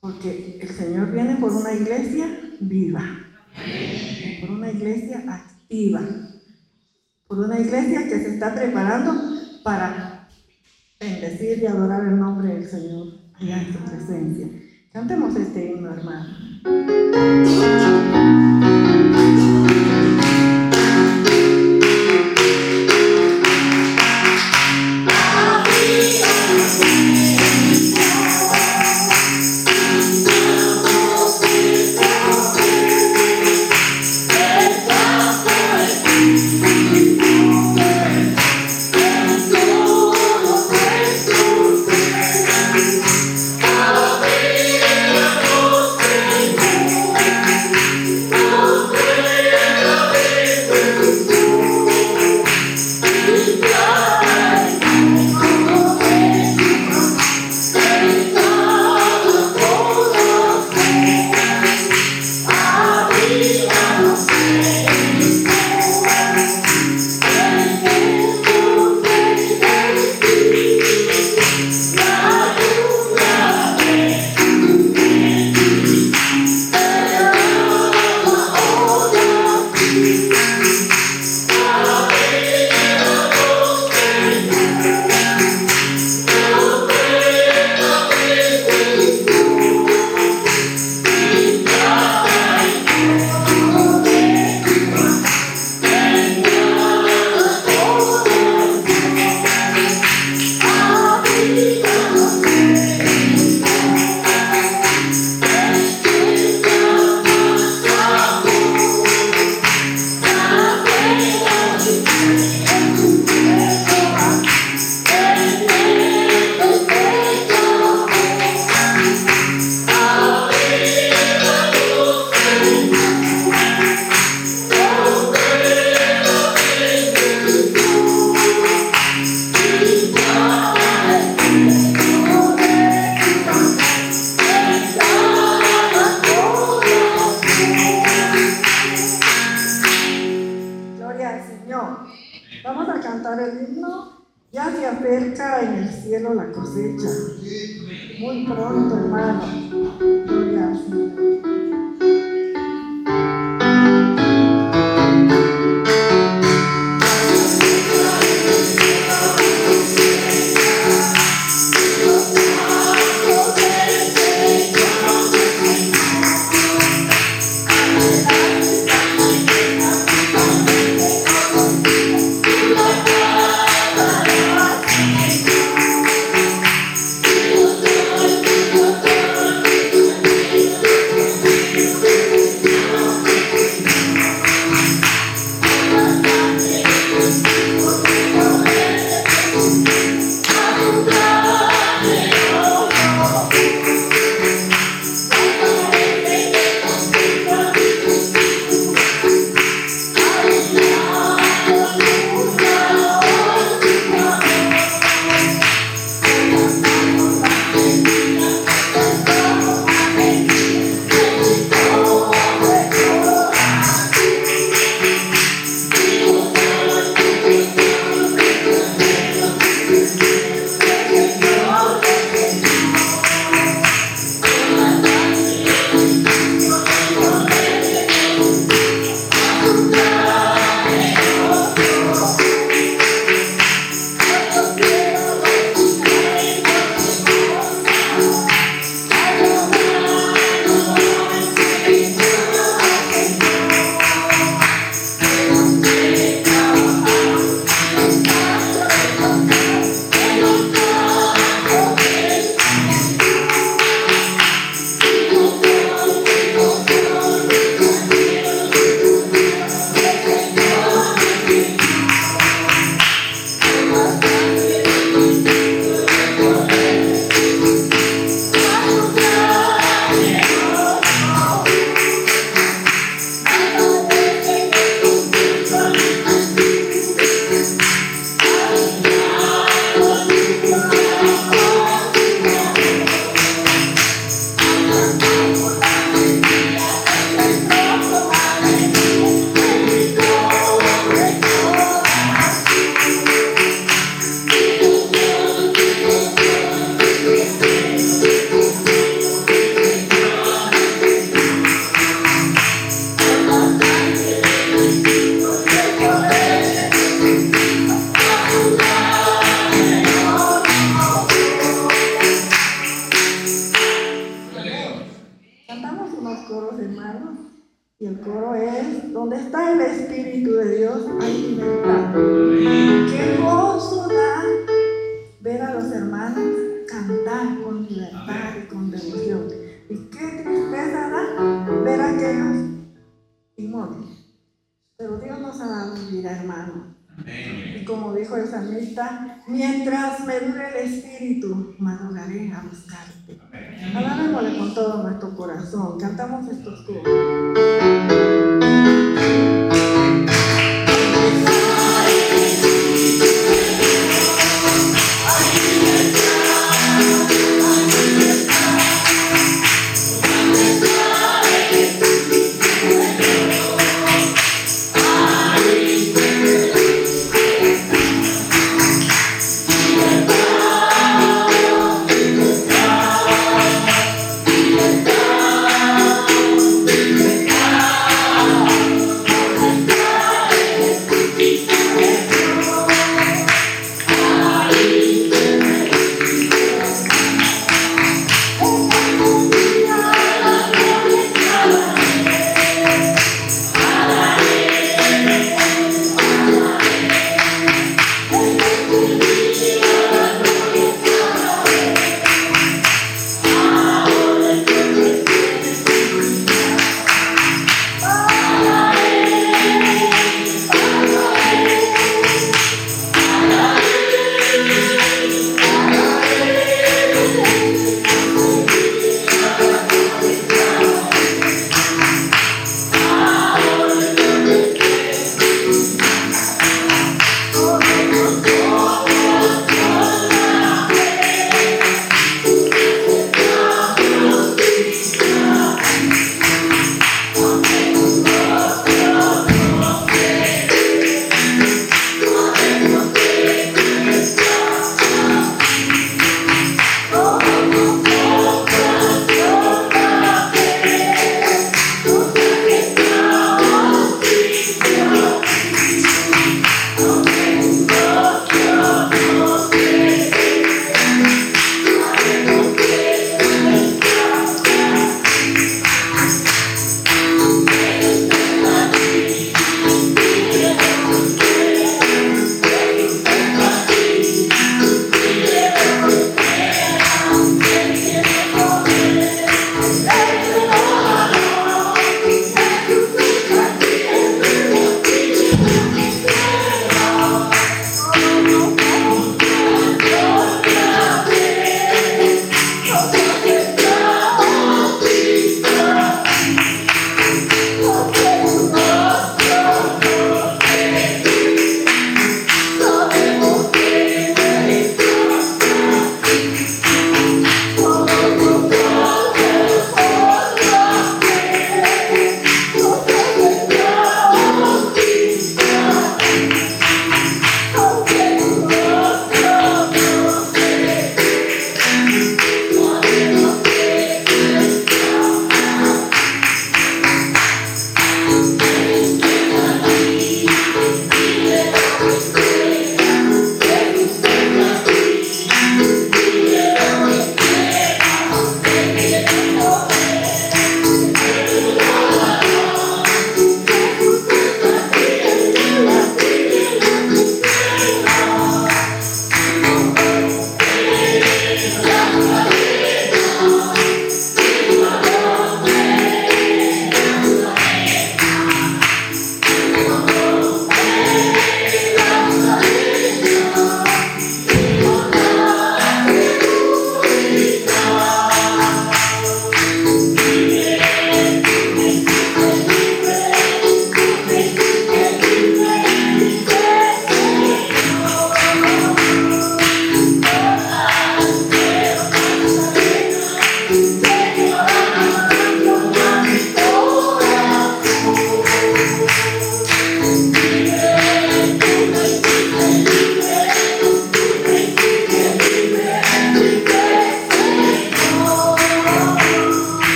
Porque el Señor viene por una iglesia viva, por una iglesia activa, por una iglesia que se está preparando para bendecir y adorar el nombre del Señor allá en su presencia. Cantemos este himno, hermano. Se acerca en el cielo la cosecha. Muy pronto, hermano. Gracias.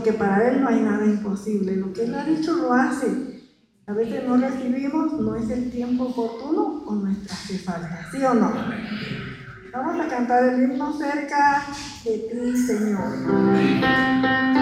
Porque para Él no hay nada imposible. Lo que Él ha dicho lo hace. A veces no recibimos, no es el tiempo oportuno o nuestra hace falta, ¿sí o no? Vamos a cantar el himno cerca de ti, Señor.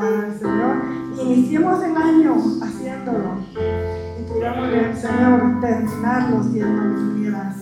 al Señor. Iniciemos el año haciéndolo y pidámosle al Señor terminarlo siendo lumineras.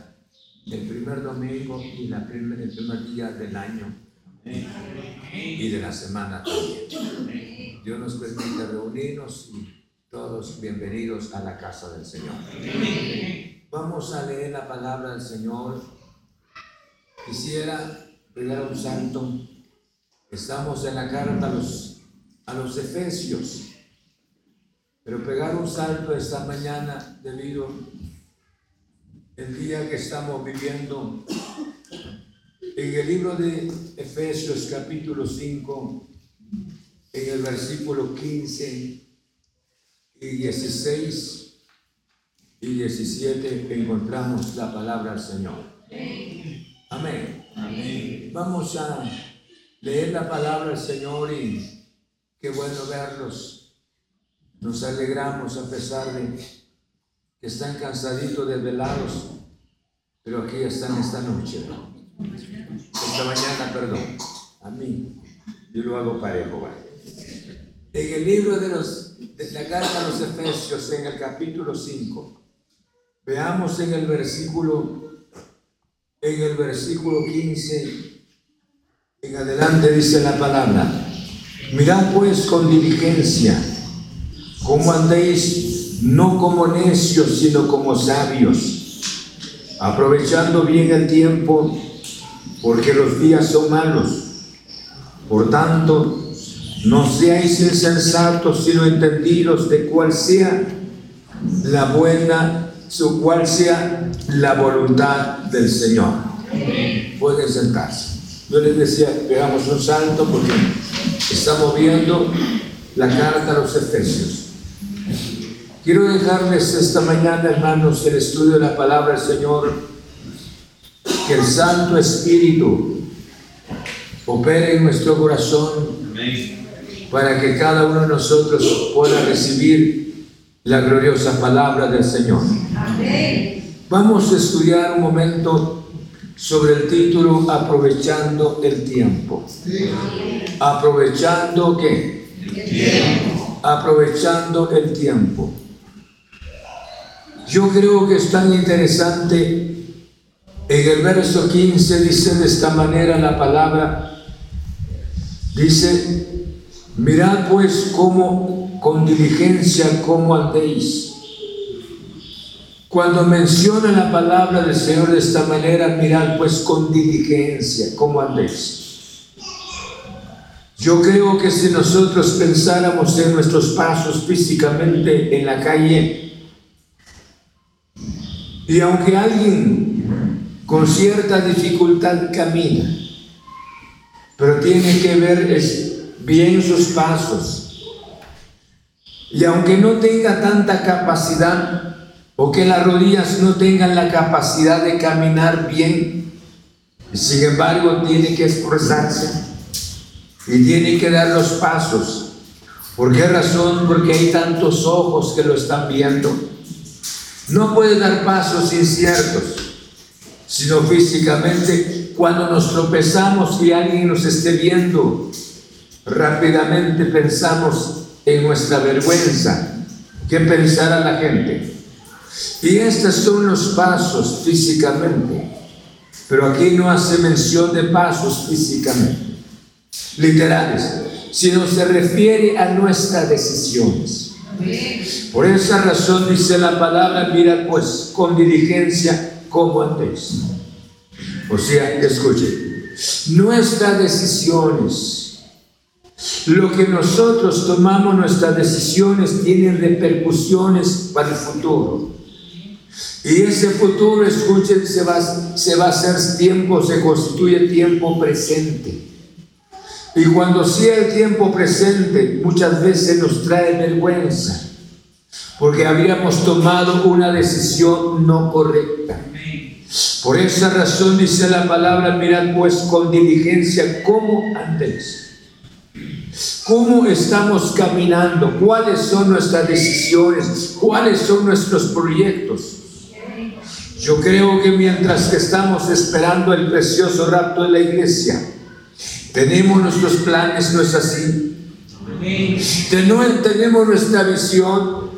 el primer domingo y la el primer día del año y de la semana también. Dios nos permite reunirnos y todos bienvenidos a la casa del Señor. Vamos a leer la palabra del Señor. Quisiera pegar un santo. Estamos en la carta a los, a los Efesios. Pero pegar un salto esta mañana debido el día que estamos viviendo en el libro de Efesios capítulo 5, en el versículo 15 y 16 y 17 encontramos la palabra del Señor. Amén. Amén. Vamos a leer la palabra del Señor y qué bueno verlos. Nos alegramos a pesar de que están cansaditos, desvelados, pero aquí están esta noche. Esta mañana, perdón. A mí. Yo lo hago parejo, En el libro de los la carta a los Efesios en el capítulo 5. Veamos en el versículo, en el versículo 15, en adelante dice la palabra, mirad pues con diligencia cómo andéis, no como necios, sino como sabios, aprovechando bien el tiempo, porque los días son malos. Por tanto, no seáis insensatos, sino entendidos de cuál sea la buena, su cuál sea la voluntad del Señor. Pueden sentarse. Yo les decía, pegamos un salto porque estamos viendo la carta a los Efesios. Quiero dejarles esta mañana, hermanos, el estudio de la palabra del Señor, que el Santo Espíritu opere en nuestro corazón para que cada uno de nosotros pueda recibir la gloriosa palabra del Señor. Vamos a estudiar un momento sobre el título Aprovechando el tiempo. Aprovechando qué? Aprovechando el tiempo. Yo creo que es tan interesante. En el verso 15 dice de esta manera la palabra, dice, Mirad pues cómo con diligencia cómo andéis. Cuando menciona la palabra del Señor de esta manera, mirad pues con diligencia cómo andéis. Yo creo que si nosotros pensáramos en nuestros pasos físicamente en la calle, Y aunque alguien con cierta dificultad camina, pero tiene que ver bien sus pasos, y aunque no tenga tanta capacidad, o que las rodillas no tengan la capacidad de caminar bien, sin embargo tiene que esforzarse y tiene que dar los pasos. ¿Por qué razón? Porque hay tantos ojos que lo están viendo. No puede dar pasos inciertos, sino físicamente cuando nos tropezamos y alguien nos esté viendo, rápidamente pensamos en nuestra vergüenza. ¿Qué pensará la gente? Y estos son los pasos físicamente. Pero aquí no hace mención de pasos físicamente, literales, sino se refiere a nuestras decisiones. Por esa razón dice la palabra, mira pues con diligencia como antes. O sea, escuche, nuestras decisiones, lo que nosotros tomamos, nuestras decisiones tienen repercusiones para el futuro. Y ese futuro, escuchen, se va, se va a hacer tiempo, se constituye tiempo presente. Y cuando sea el tiempo presente, muchas veces nos trae vergüenza, porque habíamos tomado una decisión no correcta. Por esa razón dice la palabra, mirad pues con diligencia cómo antes. ¿Cómo estamos caminando? ¿Cuáles son nuestras decisiones? ¿Cuáles son nuestros proyectos? Yo creo que mientras que estamos esperando el precioso rapto de la iglesia, tenemos nuestros planes, ¿no es así? Tenemos nuestra visión.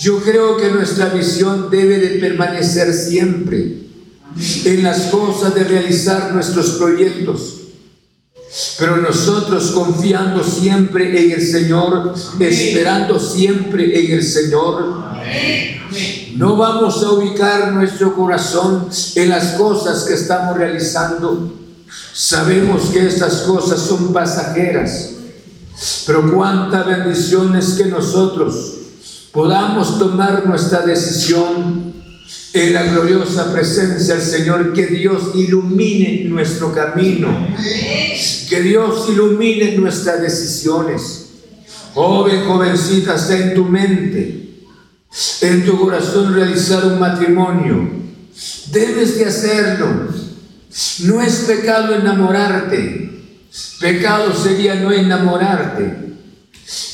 Yo creo que nuestra visión debe de permanecer siempre en las cosas de realizar nuestros proyectos. Pero nosotros confiando siempre en el Señor, esperando siempre en el Señor, no vamos a ubicar nuestro corazón en las cosas que estamos realizando. Sabemos que estas cosas son pasajeras, pero cuánta bendición es que nosotros podamos tomar nuestra decisión en la gloriosa presencia del Señor, que Dios ilumine nuestro camino, que Dios ilumine nuestras decisiones. Joven, jovencita, está en tu mente en tu corazón realizar un matrimonio. Debes de hacerlo. No es pecado enamorarte. Pecado sería no enamorarte.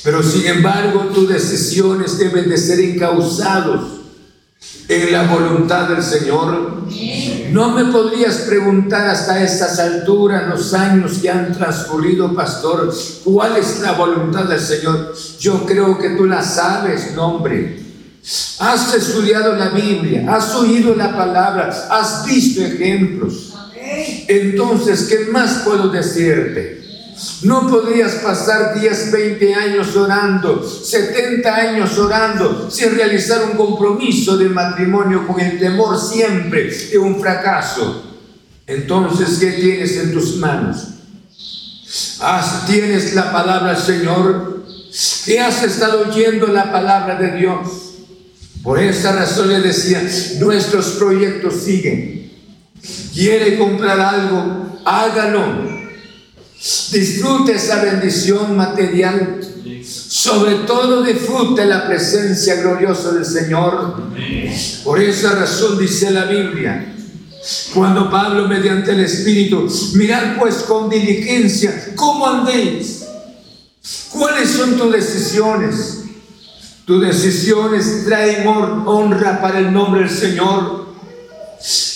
Pero sin embargo tus decisiones deben de ser encausados en la voluntad del Señor. No me podrías preguntar hasta estas alturas, los años que han transcurrido, pastor, cuál es la voluntad del Señor. Yo creo que tú la sabes, nombre. Has estudiado la Biblia, has oído la palabra, has visto ejemplos. Entonces, ¿qué más puedo decirte? No podrías pasar 10, 20 años orando, 70 años orando, sin realizar un compromiso de matrimonio con el temor siempre de un fracaso. Entonces, ¿qué tienes en tus manos? ¿Tienes la palabra del Señor? ¿Qué has estado oyendo la palabra de Dios? Por esa razón le decía, nuestros proyectos siguen. Quiere comprar algo, hágalo. Disfrute esa bendición material. Sobre todo disfrute la presencia gloriosa del Señor. Por esa razón dice la Biblia, cuando Pablo mediante el Espíritu, mirad pues con diligencia cómo andéis. ¿Cuáles son tus decisiones? Tus decisiones traen honra para el nombre del Señor.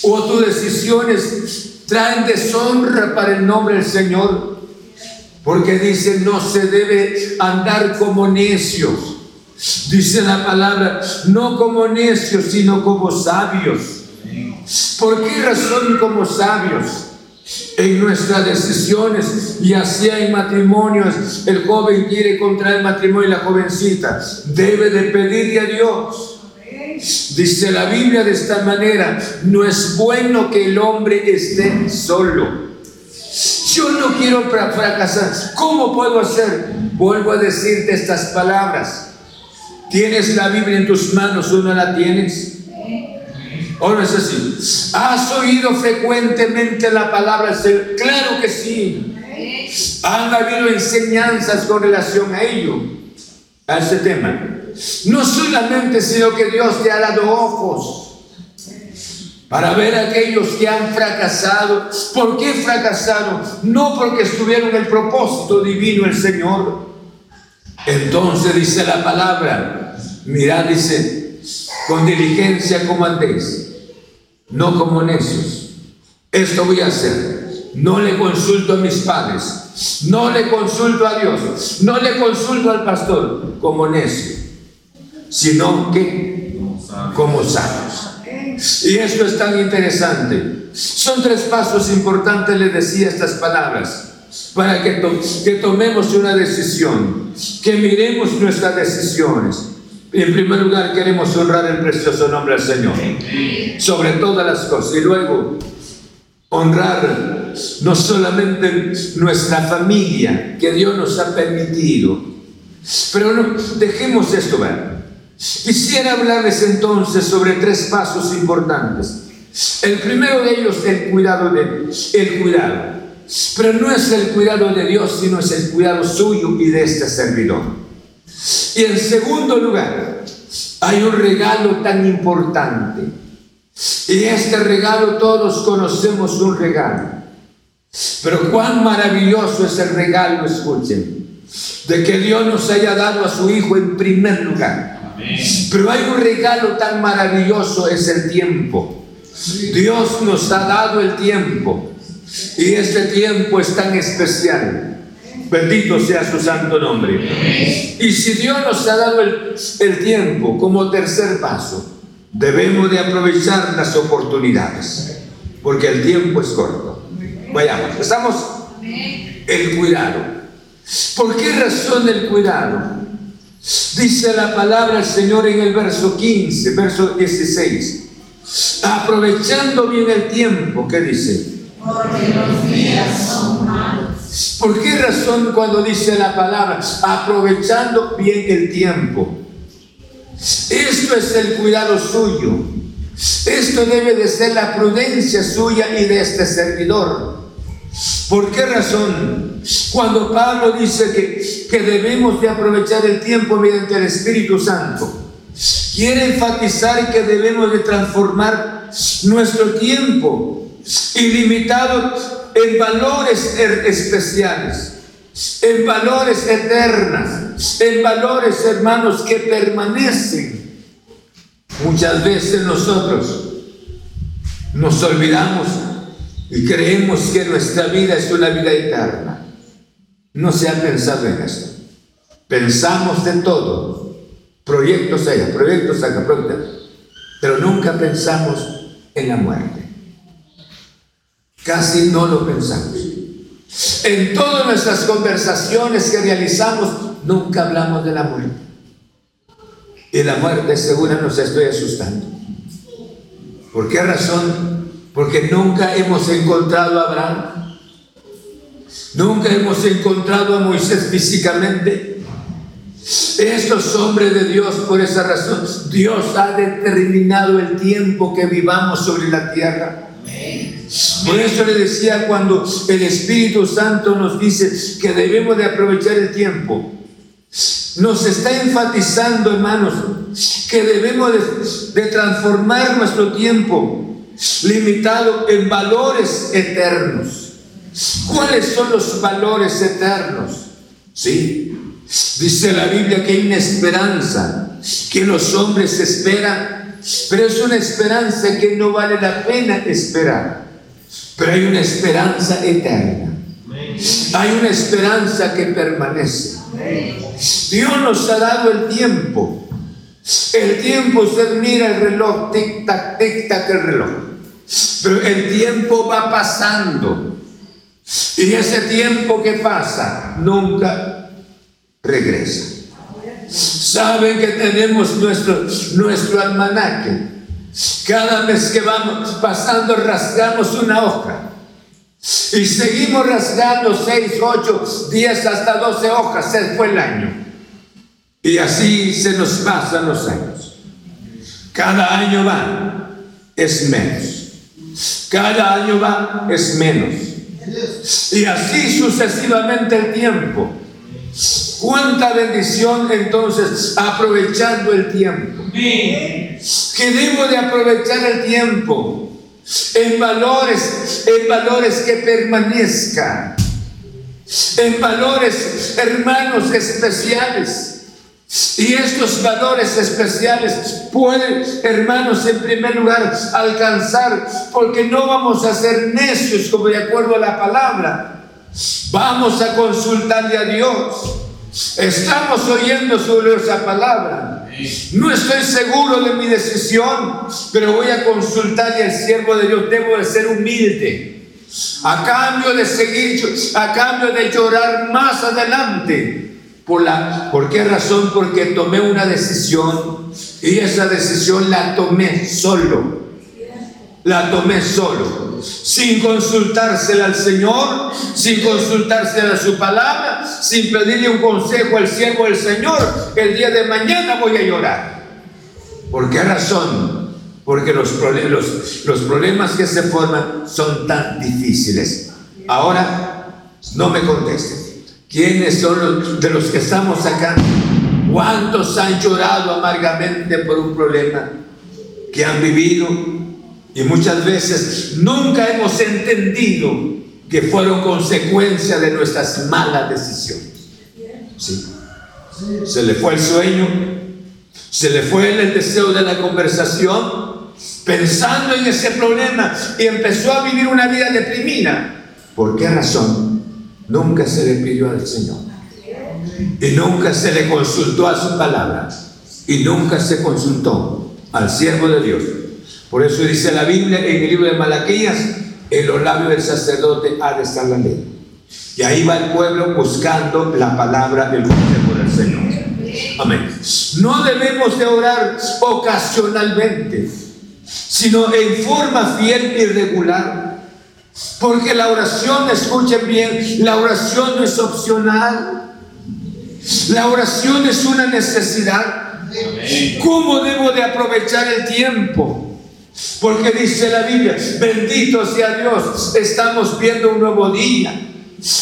O tus decisiones traen deshonra para el nombre del Señor. Porque dice, no se debe andar como necios. Dice la palabra, no como necios, sino como sabios. ¿Por qué razón como sabios? en nuestras decisiones y así en matrimonios. El joven quiere contraer matrimonio y la jovencita debe de pedirle a Dios. Dice la Biblia de esta manera, no es bueno que el hombre esté solo. Yo no quiero fracasar. ¿Cómo puedo hacer? Vuelvo a decirte estas palabras. ¿Tienes la Biblia en tus manos o no la tienes? ¿O no es así? ¿Has oído frecuentemente la palabra ser? Claro que sí. Han habido enseñanzas con relación a ello, a ese tema. No solamente, sino que Dios te ha dado ojos para ver a aquellos que han fracasado. ¿Por qué fracasaron? No porque estuvieron el propósito divino el Señor. Entonces dice la palabra, mirad, dice, con diligencia como andéis, no como necios. Esto voy a hacer. No le consulto a mis padres, no le consulto a Dios, no le consulto al pastor como necio, sino que como sabios. Y esto es tan interesante. Son tres pasos importantes, le decía estas palabras, para que, que tomemos una decisión, que miremos nuestras decisiones. En primer lugar, queremos honrar el precioso nombre del Señor, sobre todas las cosas. Y luego, honrar no solamente nuestra familia, que Dios nos ha permitido, pero no, dejemos esto ver. Quisiera hablarles entonces sobre tres pasos importantes. El primero de ellos, el cuidado de el cuidado. Pero no es el cuidado de Dios, sino es el cuidado suyo y de este servidor. Y en segundo lugar, hay un regalo tan importante. Y este regalo todos conocemos un regalo. Pero cuán maravilloso es el regalo, escuchen, de que Dios nos haya dado a su Hijo en primer lugar. Pero hay un regalo tan maravilloso, es el tiempo. Dios nos ha dado el tiempo. Y este tiempo es tan especial. Bendito sea su santo nombre. Y si Dios nos ha dado el, el tiempo como tercer paso, debemos de aprovechar las oportunidades. Porque el tiempo es corto. Vayamos, estamos el cuidado. ¿Por qué razón el cuidado? Dice la palabra del Señor en el verso 15, verso 16. Aprovechando bien el tiempo, ¿qué dice? Porque los días son malos. ¿Por qué razón cuando dice la palabra aprovechando bien el tiempo? Esto es el cuidado suyo. Esto debe de ser la prudencia suya y de este servidor. ¿Por qué razón? Cuando Pablo dice que, que debemos de aprovechar el tiempo mediante el Espíritu Santo, quiere enfatizar que debemos de transformar nuestro tiempo ilimitado en valores er, especiales, en valores eternas, en valores hermanos que permanecen. Muchas veces nosotros nos olvidamos y creemos que nuestra vida es una vida eterna. No se ha pensado en esto. Pensamos de todo. Proyectos allá, proyectos acá, proyectos. Pero nunca pensamos en la muerte. Casi no lo pensamos. En todas nuestras conversaciones que realizamos, nunca hablamos de la muerte. Y la muerte segura nos estoy asustando. ¿Por qué razón? Porque nunca hemos encontrado a Abraham. Nunca hemos encontrado a Moisés físicamente. Estos hombres de Dios, por esa razón, Dios ha determinado el tiempo que vivamos sobre la tierra. Por eso le decía cuando el Espíritu Santo nos dice que debemos de aprovechar el tiempo. Nos está enfatizando, hermanos, que debemos de, transformar nuestro tiempo limitado en valores eternos. ¿Cuáles son los valores eternos? Sí, dice la Biblia que hay una esperanza que los hombres esperan, pero es una esperanza que no vale la pena esperar. Pero hay una esperanza eterna. Hay una esperanza que permanece. Dios nos ha dado el tiempo. El tiempo, usted mira el reloj, tic-tac, tic-tac el reloj. Pero el tiempo va pasando. Y ese tiempo que pasa nunca regresa. Saben que tenemos nuestro, nuestro almanaque. Cada vez que vamos pasando rasgamos una hoja. Y seguimos rasgando 6, 8, 10, hasta 12 hojas. Se fue el año. Y así se nos pasan los años. Cada año va es menos. Cada año va, es menos. Y así sucesivamente el tiempo. Cuánta bendición entonces aprovechando el tiempo. Que debo de aprovechar el tiempo en valores, en valores que permanezcan, en valores, hermanos especiales. Y estos valores especiales pueden, hermanos, en primer lugar, alcanzar, porque no vamos a ser necios como de acuerdo a la palabra. Vamos a consultarle a Dios. Estamos oyendo sobre esa palabra. No estoy seguro de mi decisión, pero voy a consultarle al siervo de Dios. Debo de ser humilde. A cambio de seguir, a cambio de llorar más adelante. ¿Por, la, ¿Por qué razón? Porque tomé una decisión y esa decisión la tomé solo. La tomé solo, sin consultársela al Señor, sin consultársela a su palabra, sin pedirle un consejo al siervo del Señor. El día de mañana voy a llorar. ¿Por qué razón? Porque los, los, los problemas que se forman son tan difíciles. Ahora, no me contesten. ¿Quiénes son los de los que estamos acá? ¿Cuántos han llorado amargamente por un problema que han vivido? Y muchas veces nunca hemos entendido que fueron consecuencia de nuestras malas decisiones. Se le fue el sueño, se le fue el deseo de la conversación, pensando en ese problema y empezó a vivir una vida deprimida. ¿Por qué razón? Nunca se le pidió al Señor. Y nunca se le consultó a su palabra. Y nunca se consultó al siervo de Dios por eso dice la Biblia en el libro de Malaquías, en los labios del sacerdote ha de estar la ley. Y ahí va el pueblo buscando la palabra del consejo del Señor. Amén. No debemos de orar ocasionalmente, sino en forma fiel y regular. Porque la oración, escuchen bien, la oración no es opcional. La oración es una necesidad. ¿Cómo debo de aprovechar el tiempo? Porque dice la Biblia, bendito sea Dios, estamos viendo un nuevo día,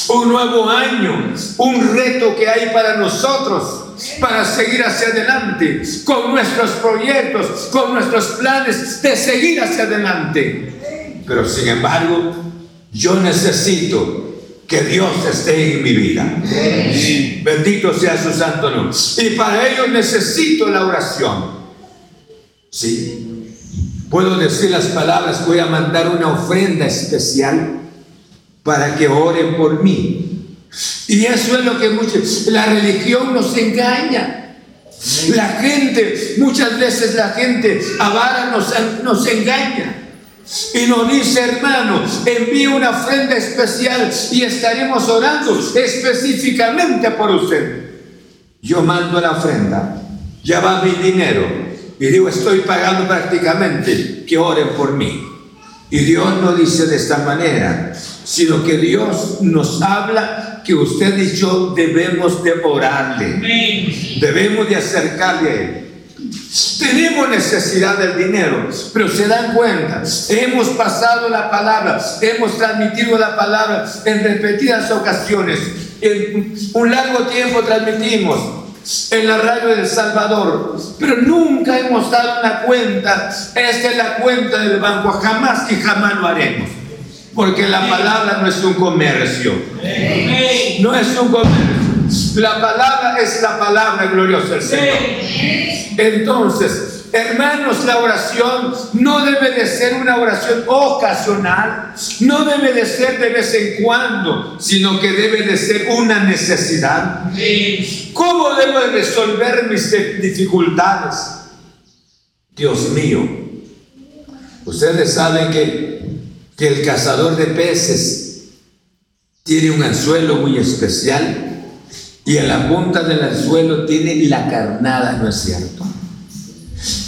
un nuevo año, un reto que hay para nosotros para seguir hacia adelante con nuestros proyectos, con nuestros planes de seguir hacia adelante. Pero sin embargo, yo necesito que Dios esté en mi vida. Bendito sea su santo nombre. Y para ello necesito la oración. Sí. Puedo decir las palabras, voy a mandar una ofrenda especial para que oren por mí. Y eso es lo que muchos, la religión nos engaña. La gente, muchas veces la gente avara nos, nos engaña. Y nos dice, hermano, envíe una ofrenda especial y estaremos orando específicamente por usted. Yo mando la ofrenda, ya va mi dinero, y digo, estoy pagando prácticamente, que oren por mí. Y Dios no dice de esta manera, sino que Dios nos habla que usted y yo debemos de orarle, debemos de acercarle a Él. Tenemos necesidad del dinero, pero se dan cuenta, hemos pasado la palabra, hemos transmitido la palabra en repetidas ocasiones, en un largo tiempo transmitimos, en la radio del Salvador, pero nunca hemos dado una cuenta. Esta es la cuenta del banco, jamás y jamás lo haremos. Porque la palabra no es un comercio. No es un comercio. La palabra es la palabra gloriosa del Señor. Entonces, Hermanos, la oración no debe de ser una oración ocasional, no debe de ser de vez en cuando, sino que debe de ser una necesidad. ¿Cómo debo de resolver mis dificultades? Dios mío, ustedes saben que, que el cazador de peces tiene un anzuelo muy especial y en la punta del anzuelo tiene la carnada, ¿no es cierto?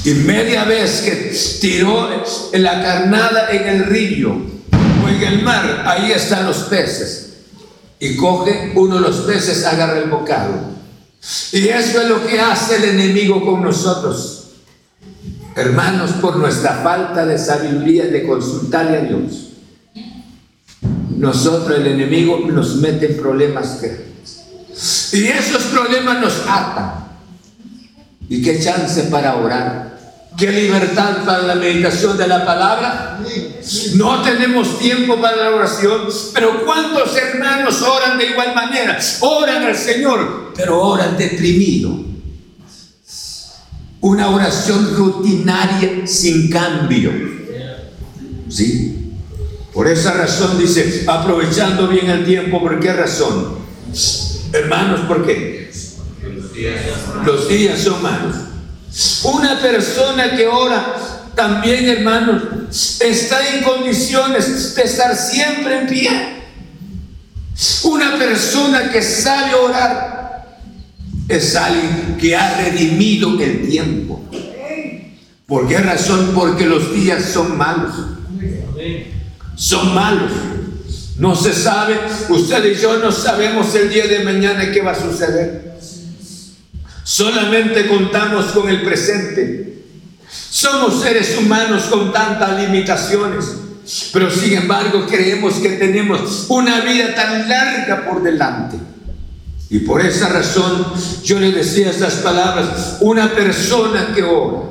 Y media vez que tiró la carnada en el río o en el mar, ahí están los peces. Y coge uno de los peces, agarra el bocado. Y eso es lo que hace el enemigo con nosotros. Hermanos, por nuestra falta de sabiduría de consultarle a Dios, nosotros, el enemigo, nos mete en problemas grandes. Y esos problemas nos atan. ¿Y qué chance para orar? ¿Qué libertad para la meditación de la palabra? No tenemos tiempo para la oración, pero ¿cuántos hermanos oran de igual manera? Oran al Señor, pero oran deprimido. Una oración rutinaria sin cambio. ¿Sí? Por esa razón dice, aprovechando bien el tiempo, ¿por qué razón? Hermanos, ¿por qué? Los días son malos. Una persona que ora también, hermanos, está en condiciones de estar siempre en pie. Una persona que sabe orar es alguien que ha redimido el tiempo. ¿Por qué razón? Porque los días son malos. Son malos. No se sabe, usted y yo no sabemos el día de mañana qué va a suceder. Solamente contamos con el presente. Somos seres humanos con tantas limitaciones, pero sin embargo creemos que tenemos una vida tan larga por delante. Y por esa razón yo le decía estas palabras, una persona que ora,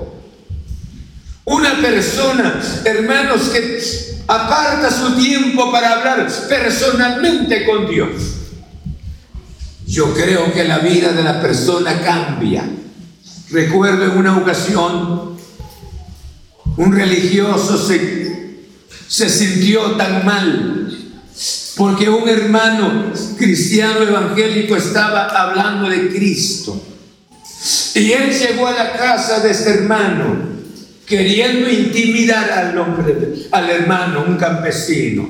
una persona, hermanos, que aparta su tiempo para hablar personalmente con Dios yo creo que la vida de la persona cambia. Recuerdo en una ocasión, un religioso se, se sintió tan mal porque un hermano cristiano evangélico estaba hablando de Cristo. Y él llegó a la casa de este hermano queriendo intimidar al hombre, al hermano, un campesino.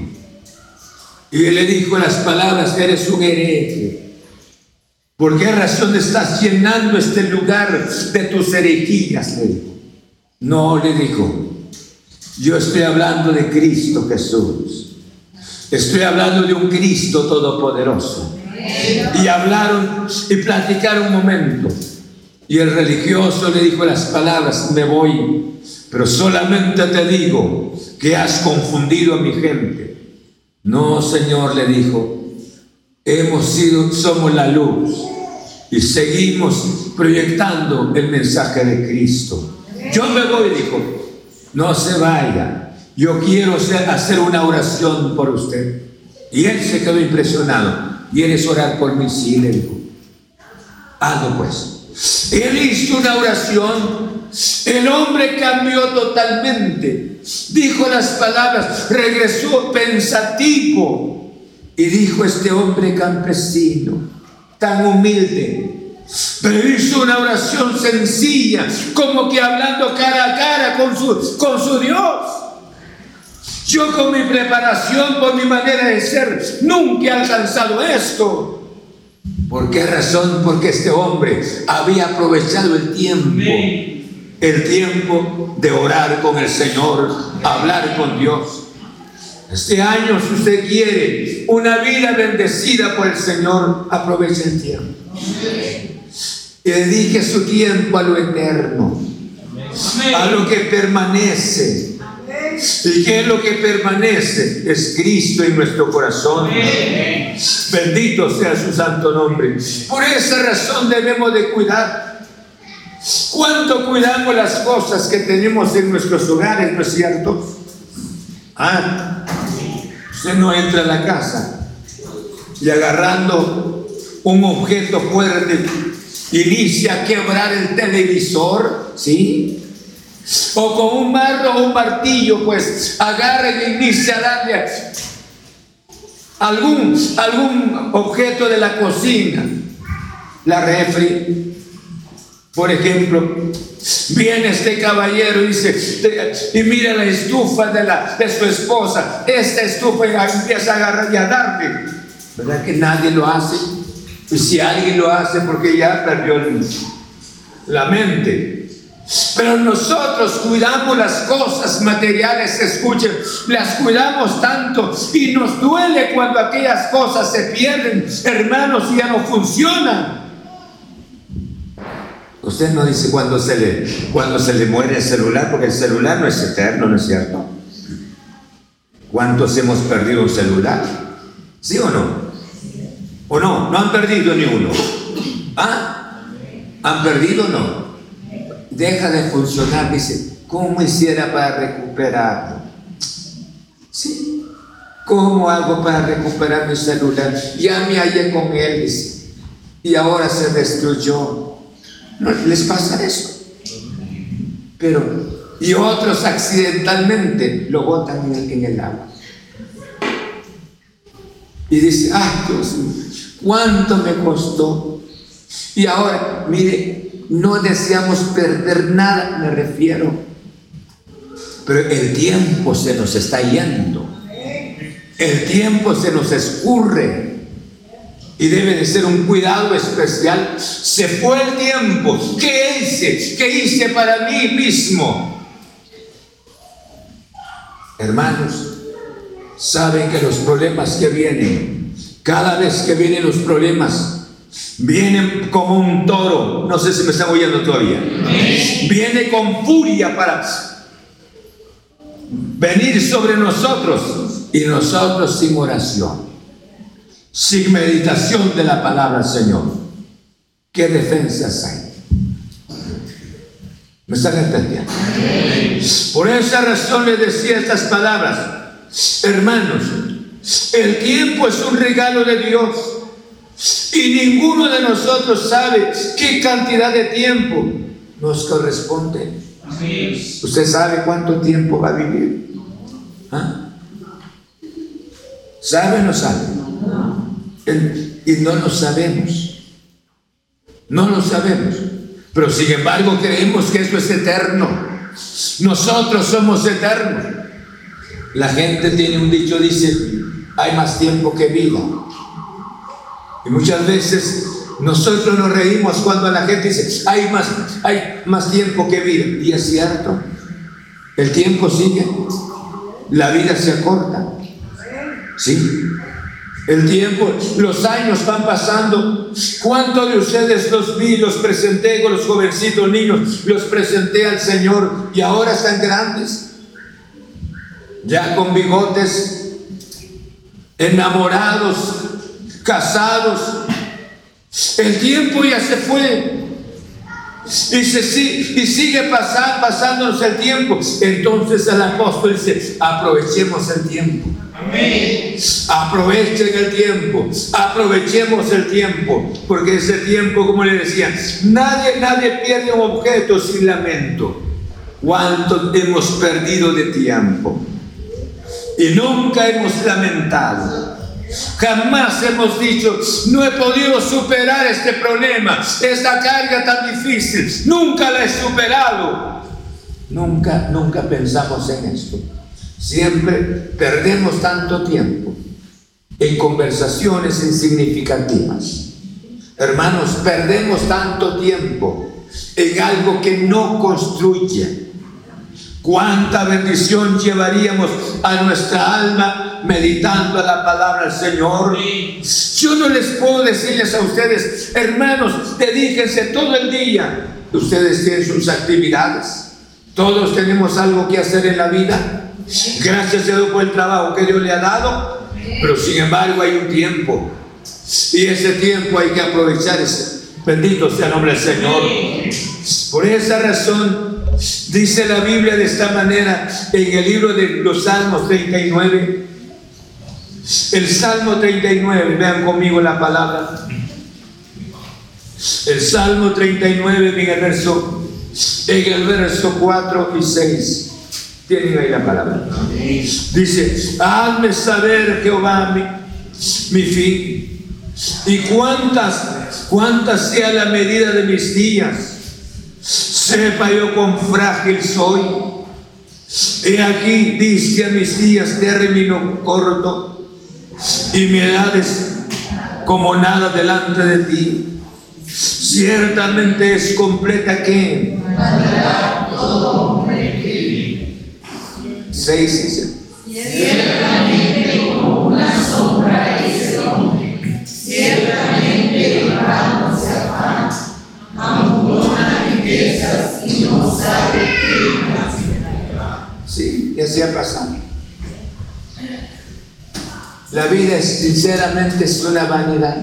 Y él le dijo las palabras, eres un hereje. ¿Por qué razón estás llenando este lugar de tus herejías? No, le dijo. Yo estoy hablando de Cristo Jesús. Estoy hablando de un Cristo todopoderoso. Y hablaron y platicaron un momento. Y el religioso le dijo las palabras, me voy, pero solamente te digo que has confundido a mi gente. No, Señor, le dijo, hemos sido, somos la luz y seguimos proyectando el mensaje de Cristo. Yo me voy, dijo, no se vaya, yo quiero hacer una oración por usted. Y él se quedó impresionado. ¿Quieres orar por mí? Sí, le dijo. Hazlo pues. Él hizo una oración. El hombre cambió totalmente. Dijo las palabras, regresó pensativo. Y dijo este hombre campesino, tan humilde. Pero hizo una oración sencilla, como que hablando cara a cara con su, con su Dios. Yo con mi preparación, por mi manera de ser, nunca he alcanzado esto. ¿Por qué razón? Porque este hombre había aprovechado el tiempo, el tiempo de orar con el Señor, hablar con Dios. Este año, si usted quiere una vida bendecida por el Señor, aproveche el tiempo. Y dedique su tiempo a lo eterno, a lo que permanece. ¿Y qué es lo que permanece? Es Cristo en nuestro corazón. Bendito sea su santo nombre. Por esa razón debemos de cuidar. ¿Cuánto cuidamos las cosas que tenemos en nuestros hogares, no es cierto? Ah, Usted no entra a la casa y agarrando un objeto fuerte inicia a quebrar el televisor, ¿sí? O con un marro o un martillo, pues agarra y inicia a darle algún, algún objeto de la cocina, la refri, por ejemplo, viene este caballero y dice, y mira la estufa de, la, de su esposa, esta estufa empieza a agarrar y a darle. ¿Verdad que nadie lo hace? Y si alguien lo hace porque ya perdió la mente. Pero nosotros cuidamos las cosas materiales, escuchen, las cuidamos tanto y nos duele cuando aquellas cosas se pierden, hermanos, y ya no funcionan. Usted no dice cuando se le, cuando se le muere el celular, porque el celular no es eterno, ¿no es cierto? ¿Cuántos hemos perdido un celular? ¿Sí o no? ¿O no? No han perdido ni uno. ¿Ah? ¿Han perdido o no? Deja de funcionar, dice, ¿cómo hiciera para recuperarlo? ¿Sí? ¿Cómo hago para recuperar mi celular? Ya me hallé con él, dice, y ahora se destruyó. ¿No les pasa eso? Pero, y otros accidentalmente lo botan en el, agua. Y dice, ay Dios ¿cuánto me costó? Y ahora, mire, no deseamos perder nada, me refiero. Pero el tiempo se nos está yendo. El tiempo se nos escurre y debe de ser un cuidado especial. Se fue el tiempo. ¿Qué hice? ¿Qué hice para mí mismo? Hermanos, saben que los problemas que vienen, cada vez que vienen los problemas, vienen como un toro. No sé si me están oyendo todavía. Viene con furia para venir sobre nosotros y nosotros sin oración sin meditación de la palabra del Señor. ¿Qué defensas hay? ¿Me están entendiendo? Por esa razón le decía estas palabras, hermanos, el tiempo es un regalo de Dios y ninguno de nosotros sabe qué cantidad de tiempo nos corresponde. ¿Usted sabe cuánto tiempo va a vivir? ¿Ah? ¿Sabe o no sabe? Y no lo sabemos. No lo sabemos. Pero sin embargo creemos que eso es eterno. Nosotros somos eternos. La gente tiene un dicho, dice, hay más tiempo que vida. Y muchas veces nosotros nos reímos cuando la gente dice, hay más, hay más tiempo que vida. Y es cierto, el tiempo sigue, la vida se acorta. ¿Sí? El tiempo, los años van pasando. ¿Cuántos de ustedes los vi, los presenté con los jovencitos niños? Los presenté al Señor y ahora están grandes. Ya con bigotes, enamorados, casados. El tiempo ya se fue. Y, se, y sigue pasando, pasándonos el tiempo. Entonces el apóstol dice, aprovechemos el tiempo. Aprovechen el tiempo, aprovechemos el tiempo, porque ese tiempo, como le decía, nadie, nadie pierde un objeto sin lamento. ¿Cuánto hemos perdido de tiempo? Y nunca hemos lamentado. Jamás hemos dicho, no he podido superar este problema, esta carga tan difícil, nunca la he superado. Nunca, nunca pensamos en esto. Siempre perdemos tanto tiempo en conversaciones insignificativas. Hermanos, perdemos tanto tiempo en algo que no construye. ¿Cuánta bendición llevaríamos a nuestra alma meditando la palabra del Señor? Yo no les puedo decirles a ustedes, hermanos, dedíquense todo el día. Ustedes tienen sus actividades. Todos tenemos algo que hacer en la vida. Gracias a Dios por el trabajo que Dios le ha dado, pero sin embargo hay un tiempo. Y ese tiempo hay que aprovechar. Bendito sea el nombre del Señor. Por esa razón dice la Biblia de esta manera en el libro de los Salmos 39. El Salmo 39, vean conmigo la palabra. El Salmo 39 en el verso, en el verso 4 y 6. Tienen ahí la palabra. Dice, hazme saber, Jehová, mi, mi fin, y cuántas, cuántas sea la medida de mis días sepa yo cuán frágil soy. He aquí, dice a mis días término corto, y mi edad es como nada delante de ti. Ciertamente es completa que. 6 y 7. La vida es, sinceramente es una vanidad.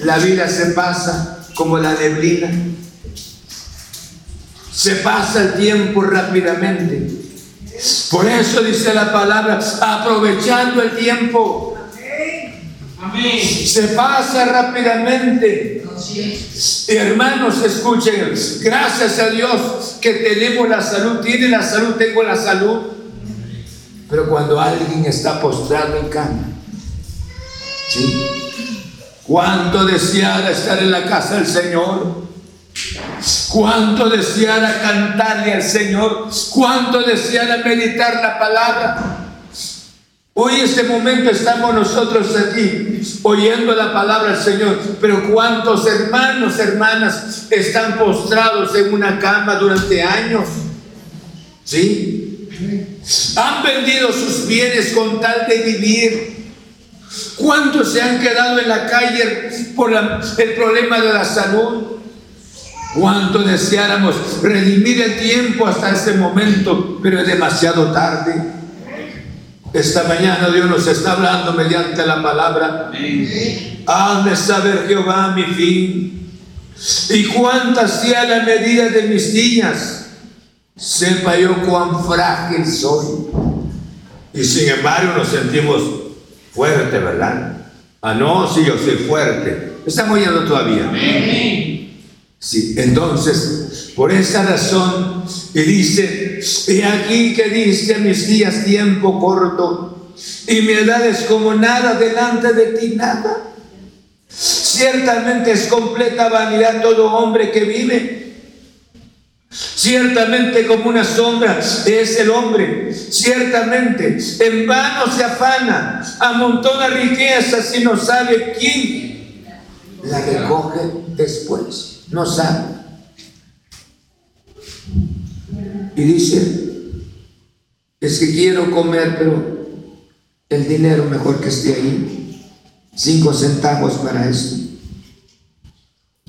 La vida se pasa como la neblina. Se pasa el tiempo rápidamente. Por eso dice la palabra, aprovechando el tiempo. Se pasa rápidamente. Hermanos, escuchen, gracias a Dios que tenemos la salud, tiene la salud, tengo la salud. Pero cuando alguien está postrado en cama, ¿sí? ¿Cuánto deseara estar en la casa del Señor? ¿Cuánto deseara cantarle al Señor? ¿Cuánto deseara meditar la palabra? Hoy este momento estamos nosotros aquí oyendo la palabra del Señor, pero cuántos hermanos, hermanas están postrados en una cama durante años. ¿Sí? Han vendido sus bienes con tal de vivir. ¿Cuántos se han quedado en la calle por el problema de la salud? ¿Cuánto deseáramos redimir el tiempo hasta ese momento, pero es demasiado tarde? Esta mañana Dios nos está hablando mediante la palabra. Hazme saber Jehová mi fin y cuánta sea la medida de mis días. Sepa yo cuán frágil soy. Y sin embargo nos sentimos fuertes, ¿verdad? Ah, no, sí, yo soy fuerte. Estamos yendo todavía. Sí, entonces, por esa razón, y dice, y aquí que dice a mis días tiempo corto, y mi edad es como nada delante de ti, nada. Ciertamente es completa vanidad todo hombre que vive. Ciertamente como una sombra es el hombre. Ciertamente en vano se afana, amontona riquezas y no sabe quién la recoge después no sabe. Y dice, es que quiero comer, pero el dinero mejor que esté ahí. Cinco centavos para esto.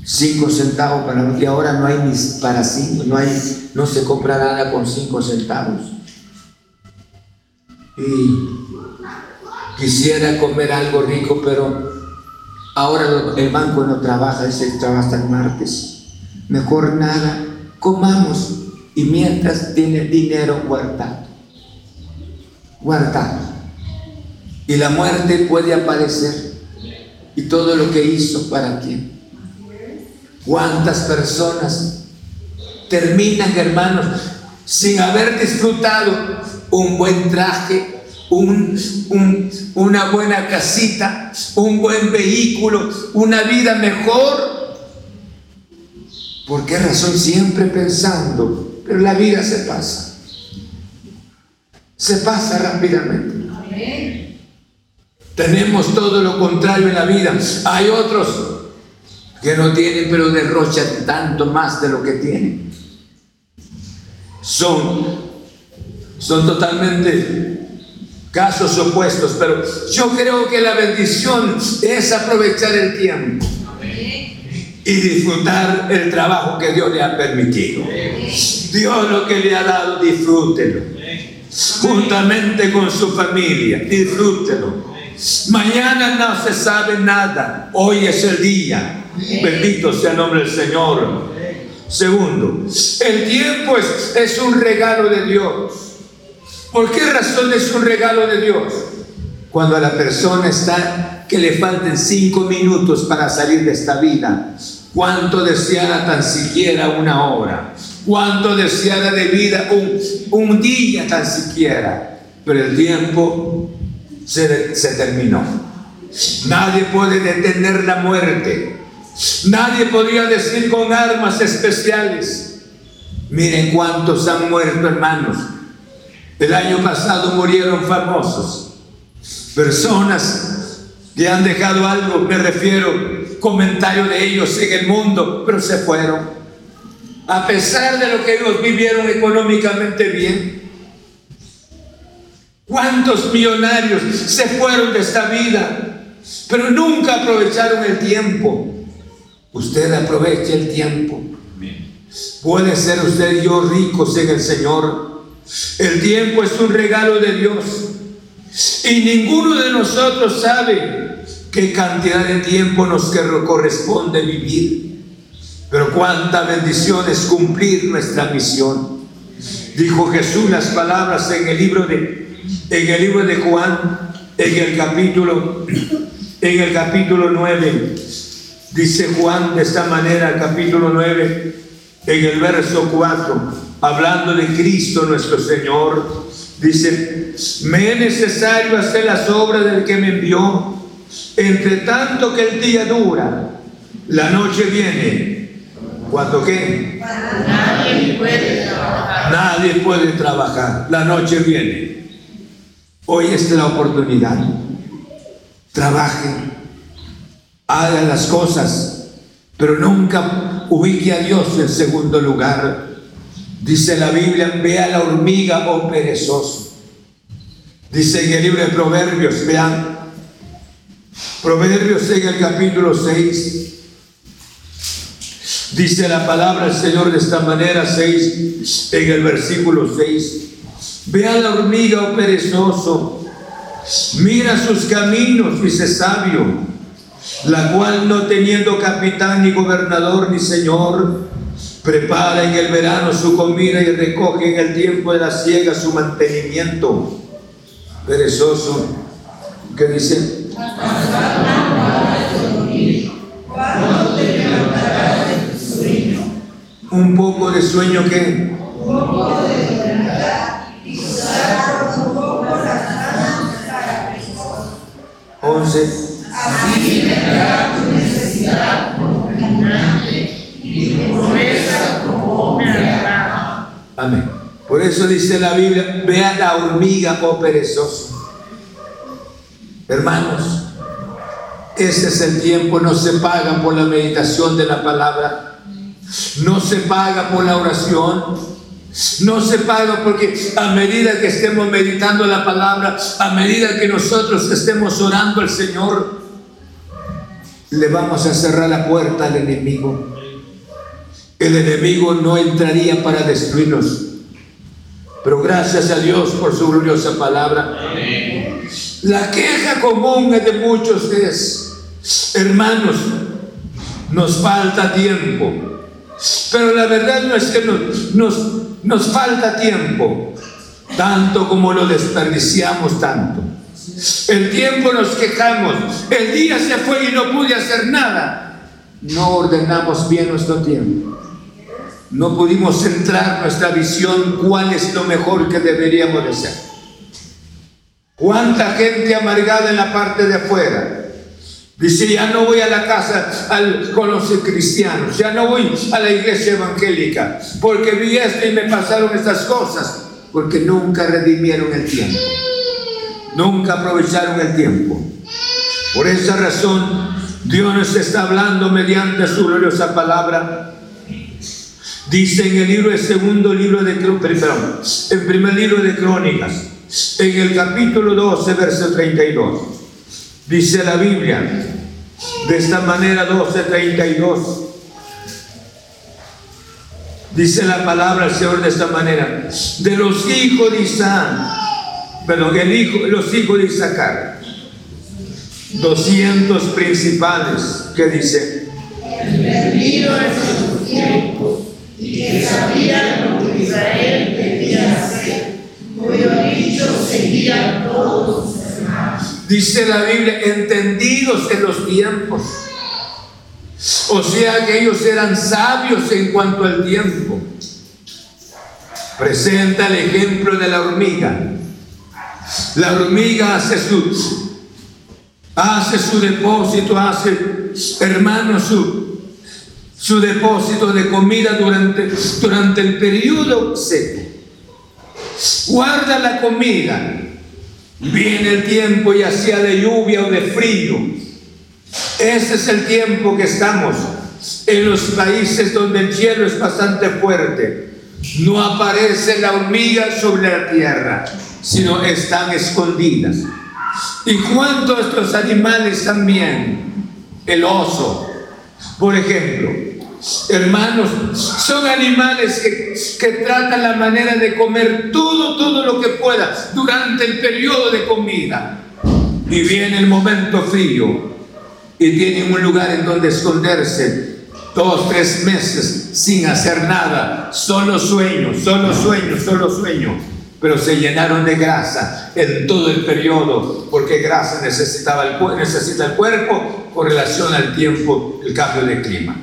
Cinco centavos para y ahora no hay ni para cinco, no hay, no se compra nada con cinco centavos. Y quisiera comer algo rico, pero Ahora el banco no trabaja, ese trabaja hasta el martes. Mejor nada, comamos y mientras tiene dinero guardado. Guardado. Y la muerte puede aparecer. Y todo lo que hizo para quién. ¿Cuántas personas terminan, hermanos, sin haber disfrutado un buen traje, un, una buena casita, un buen vehículo, una vida mejor. ¿Por qué razón? Siempre pensando, pero la vida se pasa. Se pasa rápidamente. Tenemos todo lo contrario en la vida. Hay otros que no tienen, pero derrochan tanto más de lo que tienen. Son, son totalmente casos opuestos, pero yo creo que la bendición es aprovechar el tiempo y disfrutar el trabajo que Dios le ha permitido. Dios lo que le ha dado, disfrútelo. Juntamente con su familia, disfrútelo. Mañana no se sabe nada, hoy es el día. Bendito sea el nombre del Señor. Segundo, el tiempo es, un regalo de Dios. ¿Por qué razón es un regalo de Dios? Cuando a la persona está que le falten cinco minutos para salir de esta vida, cuánto deseara tan siquiera una hora, cuánto deseara de vida un, día tan siquiera, pero el tiempo se terminó. Nadie puede detener la muerte. Nadie podría decir con armas especiales. Miren cuántos han muerto, hermanos el año pasado murieron famosos, personas que han dejado algo, me refiero, comentario de ellos en el mundo, pero se fueron. A pesar de lo que ellos vivieron económicamente bien. ¿Cuántos millonarios se fueron de esta vida? Pero nunca aprovecharon el tiempo. Usted aproveche el tiempo. Puede ser usted y yo ricos en el Señor el tiempo es un regalo de Dios. Y ninguno de nosotros sabe qué cantidad de tiempo nos corresponde vivir. Pero cuánta bendición es cumplir nuestra misión. Dijo Jesús las palabras en el libro de, en el libro de Juan, en el capítulo, en el capítulo 9. Dice Juan de esta manera, capítulo 9, en el verso 4, hablando de Cristo nuestro Señor. Dice, me es necesario hacer las obras del que me envió, entre tanto que el día dura, la noche viene. ¿Cuánto qué? Nadie puede trabajar. Nadie puede trabajar. La noche viene. Hoy es la oportunidad. Trabaje. Haga las cosas. Pero nunca ubique a Dios en segundo lugar. Dice la Biblia, ve a la hormiga, oh perezoso. Dice en el libro de Proverbios, vean, Proverbios en el capítulo 6, dice la palabra del Señor de esta manera, 6, en el versículo 6, ve a la hormiga, oh perezoso, mira sus caminos, dice sabio, la cual no teniendo capitán ni gobernador ni señor, prepara en el verano su comida y recoge en el tiempo de la siega su mantenimiento. Perezoso, ¿qué dice? Un poco de sueño que. Once. Dice la Biblia, vea la hormiga, oh perezoso. Hermanos, este es el tiempo, no se paga por la meditación de la palabra, no se paga por la oración, no se paga porque a medida que estemos meditando la palabra, a medida que nosotros estemos orando al Señor, le vamos a cerrar la puerta al enemigo. El enemigo no entraría para destruirnos. Pero gracias a Dios por su gloriosa palabra. La queja común de muchos es, hermanos, nos falta tiempo. Pero la verdad no es que nos, nos, nos falta tiempo, tanto como lo desperdiciamos tanto. El tiempo nos quejamos, el día se fue y no pude hacer nada. No ordenamos bien nuestro tiempo. No pudimos centrar nuestra visión cuál es lo mejor que deberíamos de ser. ¿Cuánta gente amargada en la parte de afuera? Dice, ya no voy a la casa al, con los cristianos, ya no voy a la iglesia evangélica, porque vi esto y me pasaron estas cosas, porque nunca redimieron el tiempo, nunca aprovecharon el tiempo. Por esa razón, Dios nos está hablando mediante su gloriosa palabra. Dice en el libro de segundo libro de perdón, en primer libro de Crónicas, en el capítulo 12, verso 32. Dice la Biblia, de esta manera 12, 32. Dice la palabra del Señor de esta manera, de los hijos de Isaac, perdón, el hijo, los hijos de Isaacar, 200 principales, que dice, Entendido en su tiempo y que sabían lo que Israel debía hacer, cuyo dicho seguían todos sus hermanos. Dice la Biblia, entendidos en los tiempos. O sea que ellos eran sabios en cuanto al tiempo. Presenta el ejemplo de la hormiga. La hormiga hace su, hace su depósito, hace, hermano, su, su depósito de comida durante, durante el periodo seco. Guarda la comida. Viene el tiempo ya sea de lluvia o de frío. Ese es el tiempo que estamos en los países donde el cielo es bastante fuerte. No aparece la hormiga sobre la tierra, sino están escondidas. Y cuanto a estos animales también, el oso, por ejemplo, hermanos, son animales que, que tratan la manera de comer todo, todo lo que pueda durante el periodo de comida. Y viene el momento frío y tienen un lugar en donde esconderse dos, tres meses sin hacer nada, solo sueños, solo sueños, solo sueños. Pero se llenaron de grasa en todo el periodo, porque grasa necesitaba el, necesita el cuerpo con relación al tiempo, el cambio de clima.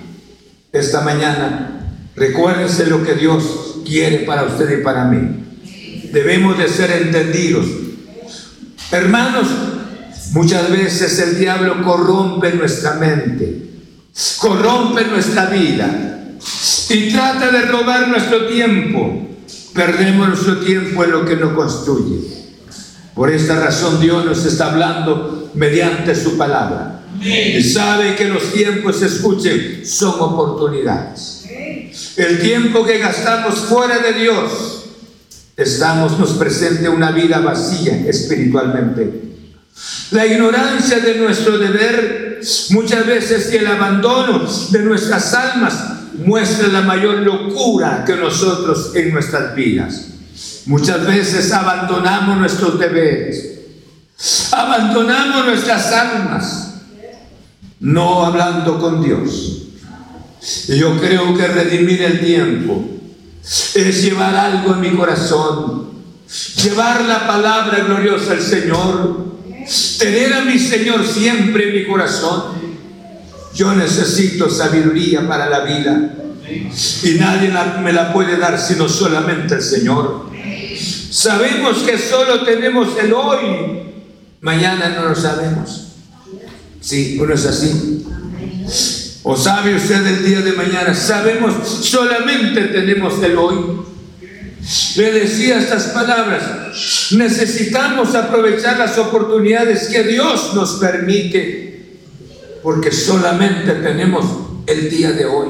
Esta mañana, recuérdense lo que Dios quiere para usted y para mí. Debemos de ser entendidos. Hermanos, muchas veces el diablo corrompe nuestra mente corrompe nuestra vida y trata de robar nuestro tiempo. Perdemos nuestro tiempo en lo que no construye. Por esta razón Dios nos está hablando mediante su palabra. Y sabe que los tiempos, escuchen, son oportunidades. El tiempo que gastamos fuera de Dios, estamos, nos presente una vida vacía espiritualmente. La ignorancia de nuestro deber muchas veces y el abandono de nuestras almas muestra la mayor locura que nosotros en nuestras vidas. Muchas veces abandonamos nuestros deberes, abandonamos nuestras almas, no hablando con Dios. Yo creo que redimir el tiempo es llevar algo en mi corazón, llevar la palabra gloriosa al Señor tener a mi Señor siempre en mi corazón. Yo necesito sabiduría para la vida y nadie me la puede dar sino solamente el Señor. Sabemos que solo tenemos el hoy, mañana no lo sabemos. Sí, uno es así. ¿O sabe usted el día de mañana? Sabemos, solamente tenemos el hoy. Le decía estas palabras, necesitamos aprovechar las oportunidades que Dios nos permite, porque solamente tenemos el día de hoy.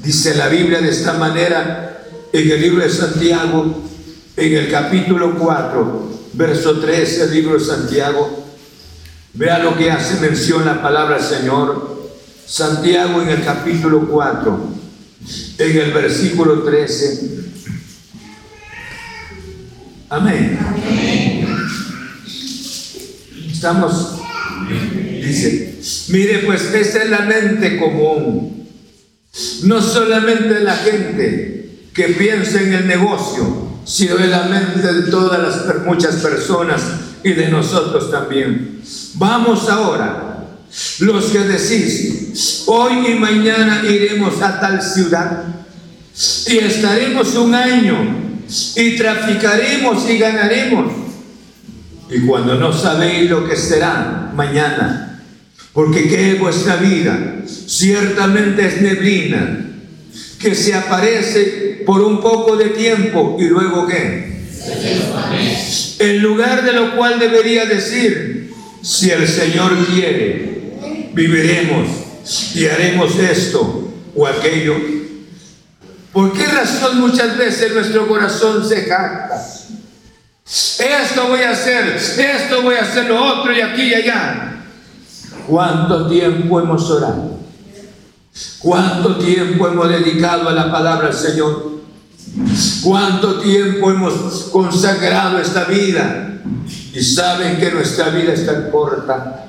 Dice la Biblia de esta manera en el libro de Santiago, en el capítulo 4, verso 13, el libro de Santiago. Vea lo que hace mención la palabra Señor. Santiago en el capítulo 4, en el versículo 13. Amén. Estamos, dice, mire pues esa es la mente común. No solamente la gente que piensa en el negocio, sino la mente de todas las muchas personas y de nosotros también. Vamos ahora, los que decís, hoy y mañana iremos a tal ciudad y estaremos un año y traficaremos y ganaremos. Y cuando no sabéis lo que será mañana, porque que es vuestra vida, ciertamente es neblina, que se aparece por un poco de tiempo y luego qué? En lugar de lo cual debería decir, si el Señor quiere, viviremos y haremos esto o aquello ¿Por qué razón muchas veces nuestro corazón se jacta? Esto voy a hacer, esto voy a hacer lo otro y aquí y allá. ¿Cuánto tiempo hemos orado? ¿Cuánto tiempo hemos dedicado a la palabra del Señor? ¿Cuánto tiempo hemos consagrado esta vida? Y saben que nuestra vida es tan corta.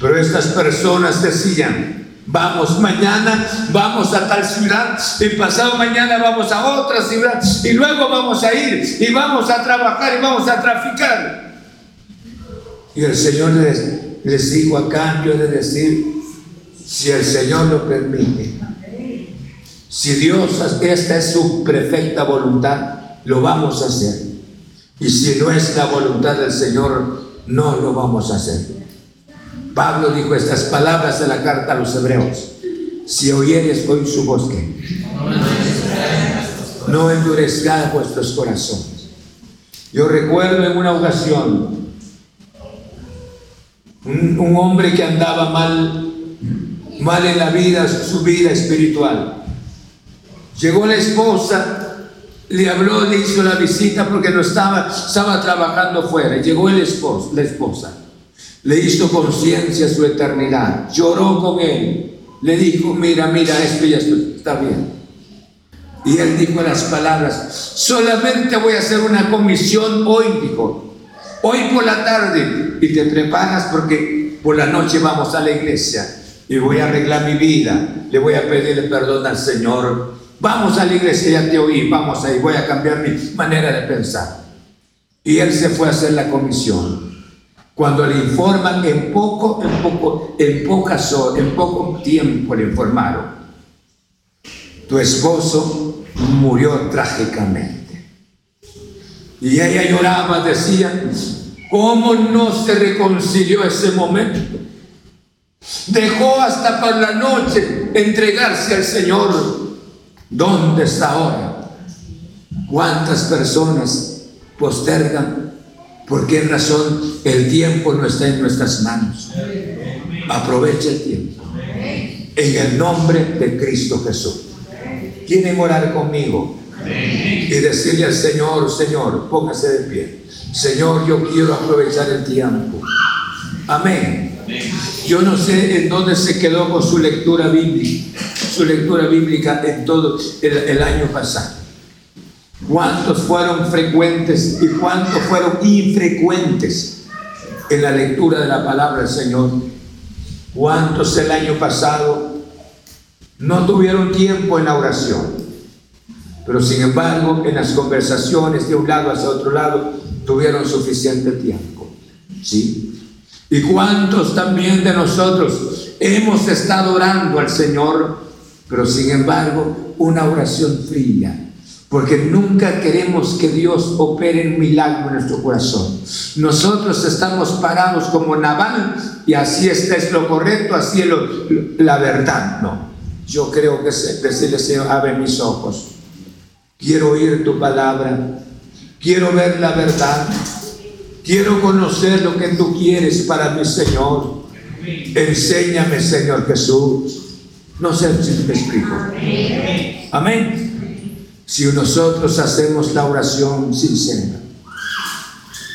Pero estas personas decían, Vamos mañana, vamos a tal ciudad y pasado mañana vamos a otra ciudad y luego vamos a ir y vamos a trabajar y vamos a traficar. Y el Señor les, les dijo a cambio de decir, si el Señor lo permite, si Dios, esta es su perfecta voluntad, lo vamos a hacer. Y si no es la voluntad del Señor, no lo vamos a hacer. Pablo dijo estas palabras de la carta a los hebreos. Si oyeres hoy su voz, No endurezcáis vuestros corazones. Yo recuerdo en una ocasión un, hombre que andaba mal, mal en la vida, su vida espiritual. Llegó la esposa, le habló, le hizo la visita porque no estaba, estaba trabajando fuera. Llegó el esposo, la esposa le hizo conciencia su eternidad, lloró con él le dijo, mira, mira esto y esto, está bien. Y él dijo las palabras, solamente voy a hacer una comisión hoy, dijo, hoy por la tarde, y te preparas porque por la noche vamos a la iglesia y voy a arreglar mi vida, le voy a pedirle perdón al Señor. Vamos a la iglesia, ya te oí, vamos ahí, voy a cambiar mi manera de pensar. Y él se fue a hacer la comisión. Cuando le informan en poco, en poco, en pocas horas, en poco tiempo le informaron. Tu esposo murió trágicamente. Y ella lloraba, decía, ¿cómo no se reconcilió ese momento? Dejó hasta por la noche entregarse al Señor. ¿Dónde está ahora? ¿Cuántas personas postergan? ¿Por qué razón el tiempo no está en nuestras manos? Aprovecha el tiempo. En el nombre de Cristo Jesús. ¿Quieren orar conmigo? Y decirle al Señor, Señor, póngase de pie. Señor, yo quiero aprovechar el tiempo. Amén. Yo no sé en dónde se quedó con su lectura bíblica, su lectura bíblica en todo el, año pasado. ¿Cuántos fueron frecuentes y cuántos fueron infrecuentes en la lectura de la palabra del Señor? ¿Cuántos el año pasado no tuvieron tiempo en la oración? Pero sin embargo, en las conversaciones de un lado hacia otro lado, tuvieron suficiente tiempo. ¿Sí? ¿Y cuántos también de nosotros hemos estado orando al Señor, pero sin embargo una oración fría? Porque nunca queremos que Dios opere un milagro en nuestro corazón. Nosotros estamos parados como Naval y así es lo correcto, así es la verdad. No, yo creo que decirle Señor, abre mis ojos. Quiero oír tu palabra. Quiero ver la verdad. Quiero conocer lo que tú quieres para mi Señor. Enséñame, Señor Jesús. No sé si te explico. Amén. Si nosotros hacemos la oración sincera,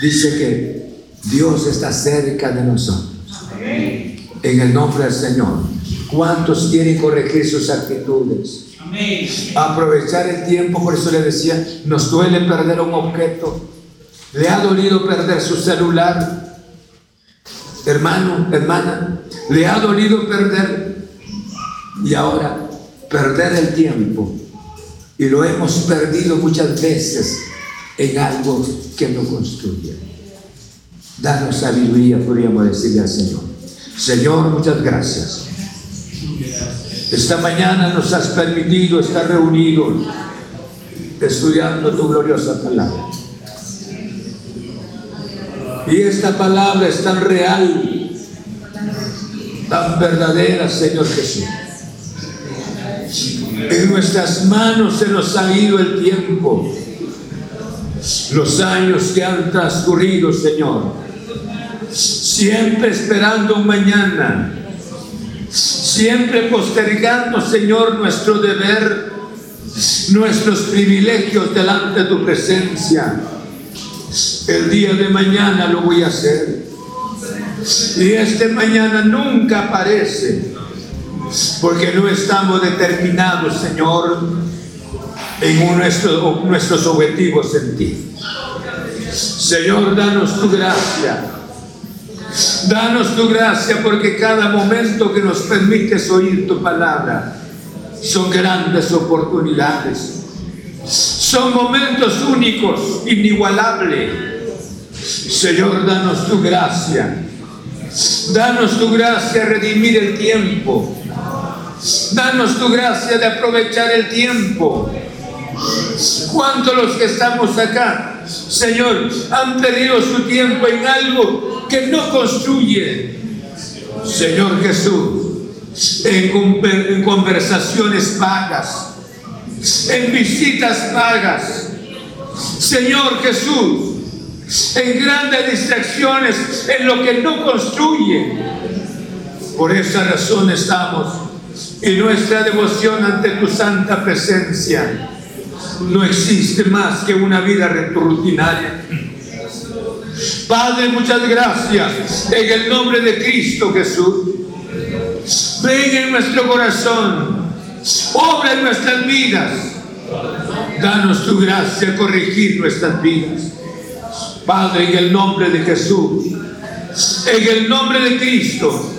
dice que Dios está cerca de nosotros. En el nombre del Señor. ¿Cuántos quieren corregir sus actitudes? Aprovechar el tiempo, por eso le decía, nos duele perder un objeto ¿Le ha dolido perder su celular? Hermano, hermana, ¿le ha dolido perder? Y ahora, perder el tiempo. Y lo hemos perdido muchas veces en algo que no construye. Danos sabiduría, podríamos decirle al Señor. Señor, muchas gracias. Esta mañana nos has permitido estar reunidos estudiando tu gloriosa palabra. Y esta palabra es tan real, tan verdadera, Señor Jesús. En nuestras manos se nos ha ido el tiempo, los años que han transcurrido, Señor. Siempre esperando un mañana, siempre postergando, Señor, nuestro deber, nuestros privilegios delante de tu presencia el día de mañana lo voy a hacer. Y este mañana nunca aparece, porque no estamos determinados, Señor, en nuestros objetivos en ti. Señor, danos tu gracia. Danos tu gracia porque cada momento que nos permites oír tu palabra son grandes oportunidades son momentos únicos, inigualables. Señor, danos tu gracia. Danos tu gracia a redimir el tiempo. Danos tu gracia de aprovechar el tiempo. ¿Cuántos los que estamos acá, Señor, han perdido su tiempo en algo que no construye? Señor Jesús, en, conversaciones vagas, en visitas pagas. Señor Jesús, en grandes distracciones, en lo que no construye. Por esa razón estamos y nuestra devoción ante tu santa presencia no existe más que una vida rutinaria. Padre, muchas gracias en el nombre de Cristo Jesús. Ven en nuestro corazón, obra en nuestras vidas. Danos tu gracia a corregir nuestras vidas. Padre, en el nombre de Jesús, en el nombre de Cristo,